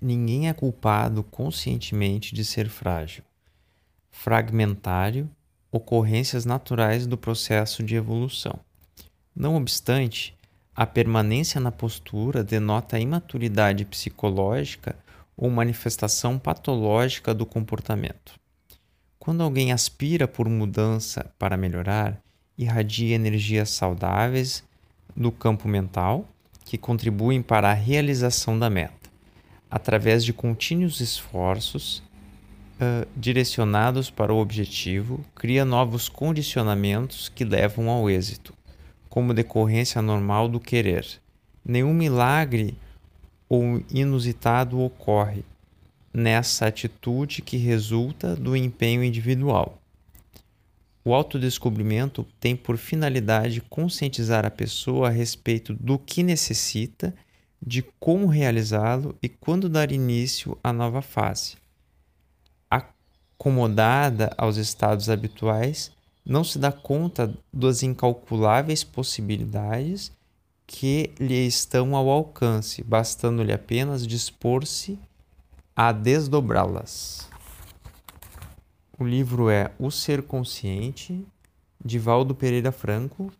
ninguém é culpado conscientemente de ser frágil, fragmentário, ocorrências naturais do processo de evolução. Não obstante, a permanência na postura denota imaturidade psicológica ou manifestação patológica do comportamento. Quando alguém aspira por mudança para melhorar, irradia energias saudáveis no campo mental que contribuem para a realização da meta, através de contínuos esforços uh, direcionados para o objetivo, cria novos condicionamentos que levam ao êxito, como decorrência normal do querer. Nenhum milagre ou inusitado ocorre nessa atitude que resulta do empenho individual. O autodescobrimento tem por finalidade conscientizar a pessoa a respeito do que necessita, de como realizá-lo e quando dar início à nova fase. Acomodada aos estados habituais, não se dá conta das incalculáveis possibilidades que lhe estão ao alcance, bastando-lhe apenas dispor-se a desdobrá-las. O livro é O Ser Consciente, de Valdo Pereira Franco,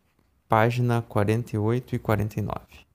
página 48 e 49.